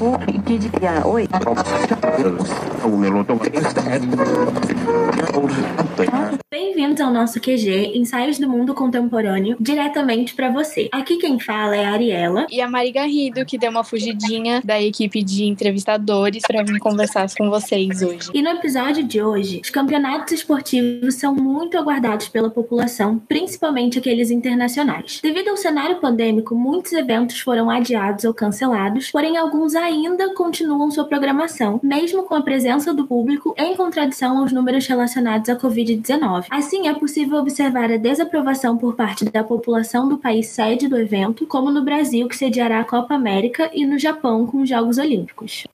もう一時期は多い。Bem-vindos ao nosso QG, Ensaios do Mundo Contemporâneo, diretamente para você. Aqui quem fala é a Ariela. E a Mari Garrido, que deu uma fugidinha da equipe de entrevistadores para vir conversar com vocês hoje. E no episódio de hoje, os campeonatos esportivos são muito aguardados pela população, principalmente aqueles internacionais. Devido ao cenário pandêmico, muitos eventos foram adiados ou cancelados, porém alguns ainda continuam sua programação, mesmo com a presença do público em contradição aos números relacionados à Covid-19. Assim, é possível observar a desaprovação por parte da população do país sede do evento, como no Brasil, que sediará a Copa América, e no Japão, com os Jogos Olímpicos.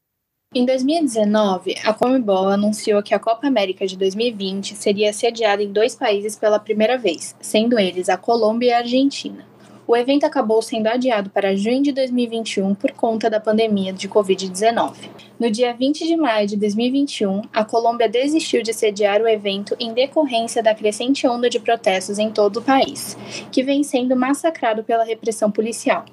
Em 2019, a Comebol anunciou que a Copa América de 2020 seria sediada em dois países pela primeira vez, sendo eles a Colômbia e a Argentina. O evento acabou sendo adiado para junho de 2021 por conta da pandemia de Covid-19. No dia 20 de maio de 2021, a Colômbia desistiu de sediar o evento em decorrência da crescente onda de protestos em todo o país, que vem sendo massacrado pela repressão policial.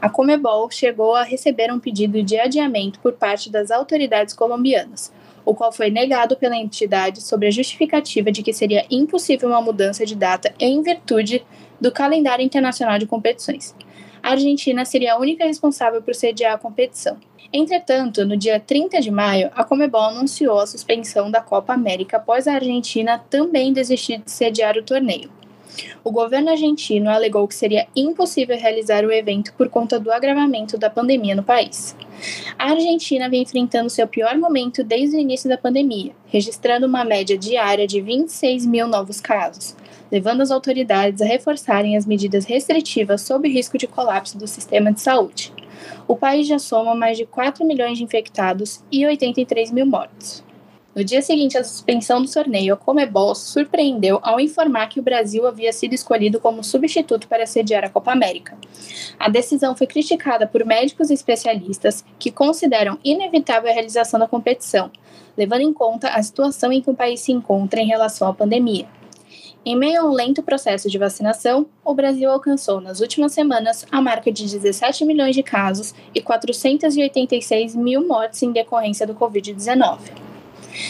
A Comebol chegou a receber um pedido de adiamento por parte das autoridades colombianas, o qual foi negado pela entidade sob a justificativa de que seria impossível uma mudança de data em virtude do calendário internacional de competições. A Argentina seria a única responsável por sediar a competição. Entretanto, no dia 30 de maio, a Comebol anunciou a suspensão da Copa América após a Argentina também desistir de sediar o torneio. O governo argentino alegou que seria impossível realizar o evento por conta do agravamento da pandemia no país. A Argentina vem enfrentando seu pior momento desde o início da pandemia, registrando uma média diária de 26 mil novos casos, levando as autoridades a reforçarem as medidas restritivas sob risco de colapso do sistema de saúde. O país já soma mais de 4 milhões de infectados e 83 mil mortos. No dia seguinte à suspensão do torneio, a Comebol surpreendeu ao informar que o Brasil havia sido escolhido como substituto para sediar a Copa América. A decisão foi criticada por médicos e especialistas que consideram inevitável a realização da competição, levando em conta a situação em que o país se encontra em relação à pandemia. Em meio a um lento processo de vacinação, o Brasil alcançou nas últimas semanas a marca de 17 milhões de casos e 486 mil mortes em decorrência do Covid-19.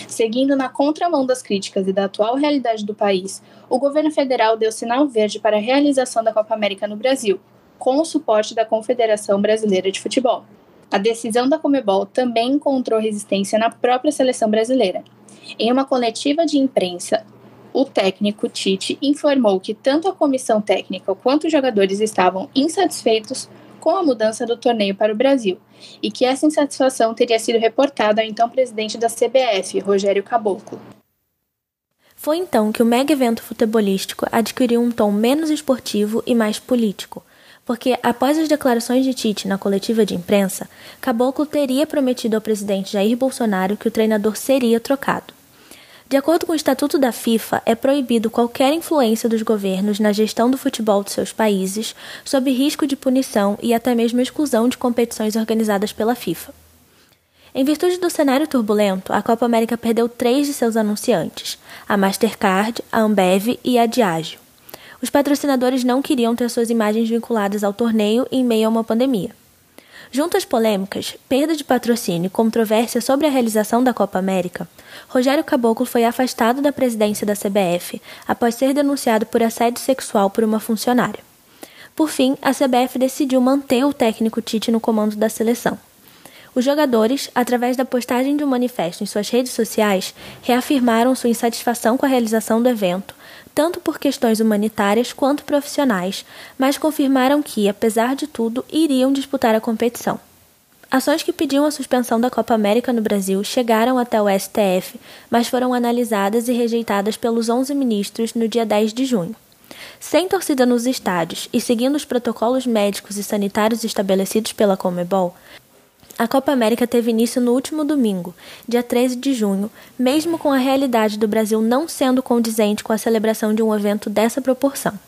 Seguindo na contramão das críticas e da atual realidade do país, o governo federal deu sinal verde para a realização da Copa América no Brasil, com o suporte da Confederação Brasileira de Futebol. A decisão da Comebol também encontrou resistência na própria seleção brasileira. Em uma coletiva de imprensa, o técnico Tite informou que tanto a comissão técnica quanto os jogadores estavam insatisfeitos com a mudança do torneio para o Brasil e que essa insatisfação teria sido reportada ao então presidente da CBF, Rogério Caboclo. Foi então que o mega evento futebolístico adquiriu um tom menos esportivo e mais político, porque após as declarações de Tite na coletiva de imprensa, Caboclo teria prometido ao presidente Jair Bolsonaro que o treinador seria trocado. De acordo com o Estatuto da FIFA, é proibido qualquer influência dos governos na gestão do futebol de seus países, sob risco de punição e até mesmo exclusão de competições organizadas pela FIFA. Em virtude do cenário turbulento, a Copa América perdeu três de seus anunciantes: a Mastercard, a Ambev e a Diageo. Os patrocinadores não queriam ter suas imagens vinculadas ao torneio em meio a uma pandemia. Junto às polêmicas, perda de patrocínio e controvérsia sobre a realização da Copa América, Rogério Caboclo foi afastado da presidência da CBF após ser denunciado por assédio sexual por uma funcionária. Por fim, a CBF decidiu manter o técnico Tite no comando da seleção. Os jogadores, através da postagem de um manifesto em suas redes sociais, reafirmaram sua insatisfação com a realização do evento, tanto por questões humanitárias quanto profissionais, mas confirmaram que, apesar de tudo, iriam disputar a competição. Ações que pediam a suspensão da Copa América no Brasil chegaram até o STF, mas foram analisadas e rejeitadas pelos 11 ministros no dia 10 de junho. Sem torcida nos estádios e seguindo os protocolos médicos e sanitários estabelecidos pela Comebol, a Copa América teve início no último domingo, dia 13 de junho, mesmo com a realidade do Brasil não sendo condizente com a celebração de um evento dessa proporção.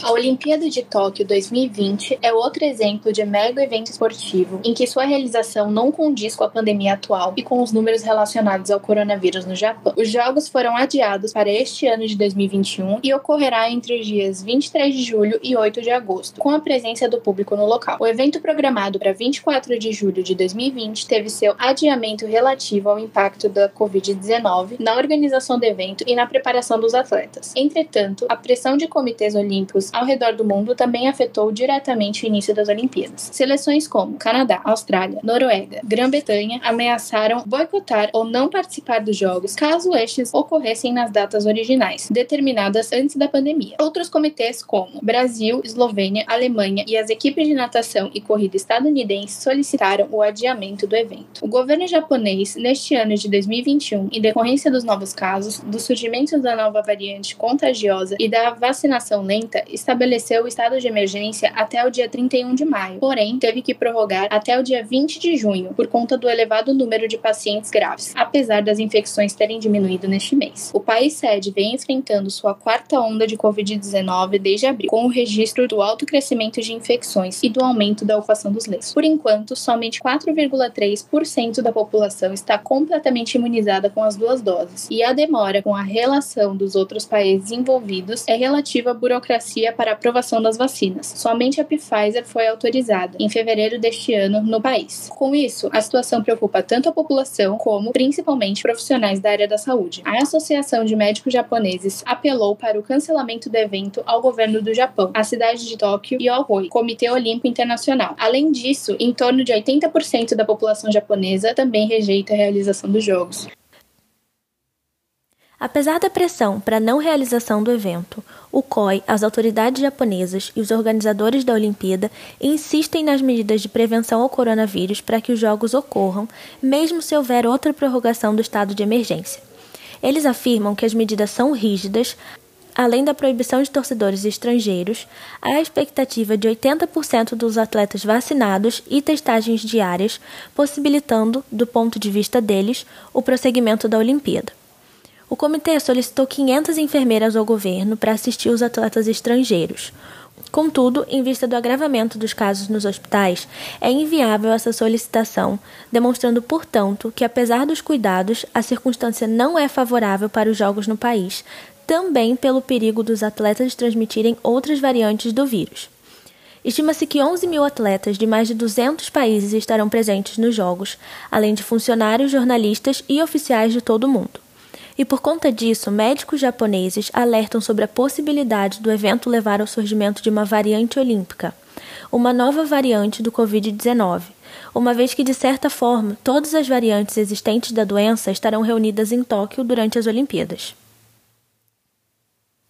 A Olimpíada de Tóquio 2020 é outro exemplo de mega evento esportivo em que sua realização não condiz com a pandemia atual e com os números relacionados ao coronavírus no Japão. Os jogos foram adiados para este ano de 2021 e ocorrerá entre os dias 23 de julho e 8 de agosto, com a presença do público no local. O evento programado para 24 de julho de 2020 teve seu adiamento relativo ao impacto da Covid-19 na organização do evento e na preparação dos atletas. Entretanto, a pressão de comitês olímpicos ao redor do mundo também afetou diretamente o início das Olimpíadas. Seleções como Canadá, Austrália, Noruega, Grã-Bretanha ameaçaram boicotar ou não participar dos Jogos caso estes ocorressem nas datas originais, determinadas antes da pandemia. Outros comitês, como Brasil, Eslovênia, Alemanha e as equipes de natação e corrida estadunidenses, solicitaram o adiamento do evento. O governo japonês, neste ano de 2021, em decorrência dos novos casos, do surgimento da nova variante contagiosa e da vacinação lenta, estabeleceu o estado de emergência até o dia 31 de maio, porém teve que prorrogar até o dia 20 de junho por conta do elevado número de pacientes graves, apesar das infecções terem diminuído neste mês. O país sede vem enfrentando sua quarta onda de Covid-19 desde abril, com o registro do alto crescimento de infecções e do aumento da ocupação dos leitos. Por enquanto, somente 4,3% da população está completamente imunizada com as duas doses, e a demora com a relação dos outros países envolvidos é relativa à burocracia para aprovação das vacinas. Somente a Pfizer foi autorizada em fevereiro deste ano no país. Com isso, a situação preocupa tanto a população como, principalmente, profissionais da área da saúde. A Associação de Médicos Japoneses apelou para o cancelamento do evento ao governo do Japão, à cidade de Tóquio e ao ROI, Comitê Olímpico Internacional. Além disso, em torno de 80% da população japonesa também rejeita a realização dos Jogos. Apesar da pressão para a não realização do evento, o COI, as autoridades japonesas e os organizadores da Olimpíada insistem nas medidas de prevenção ao coronavírus para que os Jogos ocorram, mesmo se houver outra prorrogação do estado de emergência. Eles afirmam que as medidas são rígidas, além da proibição de torcedores estrangeiros, há a expectativa de 80% dos atletas vacinados e testagens diárias, possibilitando, do ponto de vista deles, o prosseguimento da Olimpíada. O comitê solicitou 500 enfermeiras ao governo para assistir os atletas estrangeiros. Contudo, em vista do agravamento dos casos nos hospitais, é inviável essa solicitação, demonstrando, portanto, que, apesar dos cuidados, a circunstância não é favorável para os jogos no país, também pelo perigo dos atletas transmitirem outras variantes do vírus. Estima-se que 11 mil atletas de mais de 200 países estarão presentes nos Jogos, além de funcionários, jornalistas e oficiais de todo o mundo e por conta disso, médicos japoneses alertam sobre a possibilidade do evento levar ao surgimento de uma variante olímpica, uma nova variante do Covid-19, uma vez que, de certa forma, todas as variantes existentes da doença estarão reunidas em Tóquio durante as Olimpíadas.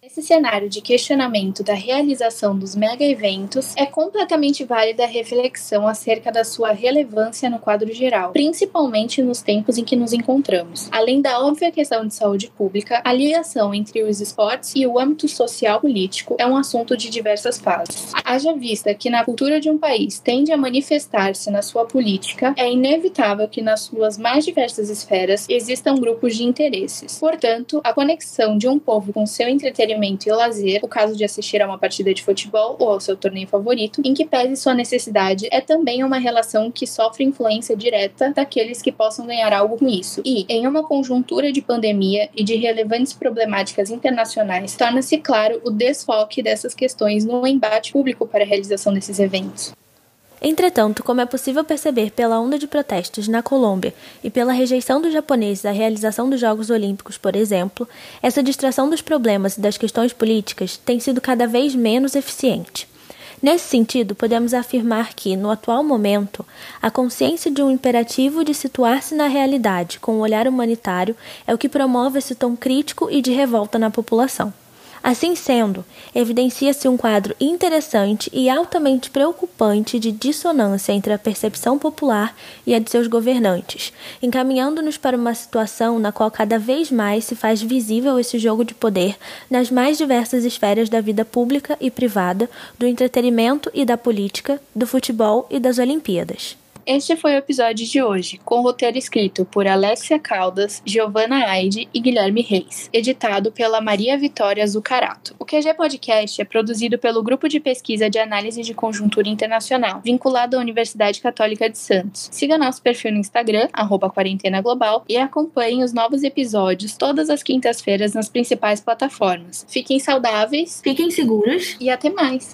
Nesse cenário de questionamento da realização dos mega-eventos, é completamente válida a reflexão acerca da sua relevância no quadro geral, principalmente nos tempos em que nos encontramos. Além da óbvia questão de saúde pública, a ligação entre os esportes e o âmbito social-político é um assunto de diversas fases. Haja vista que na cultura de um país tende a manifestar-se na sua política, é inevitável que nas suas mais diversas esferas existam grupos de interesses. Portanto, a conexão de um povo com seu entretenimento entretenimento e lazer, o caso de assistir a uma partida de futebol ou ao seu torneio favorito, em que pese sua necessidade, é também uma relação que sofre influência direta daqueles que possam ganhar algo com isso. E, em uma conjuntura de pandemia e de relevantes problemáticas internacionais, torna-se claro o desfoque dessas questões no embate público para a realização desses eventos. Entretanto, como é possível perceber pela onda de protestos na Colômbia e pela rejeição dos japoneses à realização dos Jogos Olímpicos, por exemplo, essa distração dos problemas e das questões políticas tem sido cada vez menos eficiente. Nesse sentido, podemos afirmar que, no atual momento, a consciência de um imperativo de situar-se na realidade com um olhar humanitário é o que promove esse tom crítico e de revolta na população. Assim sendo, evidencia-se um quadro interessante e altamente preocupante de dissonância entre a percepção popular e a de seus governantes, encaminhando-nos para uma situação na qual cada vez mais se faz visível esse jogo de poder nas mais diversas esferas da vida pública e privada, do entretenimento e da política, do futebol e das Olimpíadas. Este foi o episódio de hoje, com roteiro escrito por Alexia Caldas, Giovanna Aide e Guilherme Reis, editado pela Maria Vitória Zucarato. O QG Podcast é produzido pelo Grupo de Pesquisa de Análise de Conjuntura Internacional, vinculado à Universidade Católica de Santos. Siga nosso perfil no Instagram, arroba Quarentena Global, e acompanhe os novos episódios todas as quintas-feiras nas principais plataformas. Fiquem saudáveis, Fiquem seguros e até mais!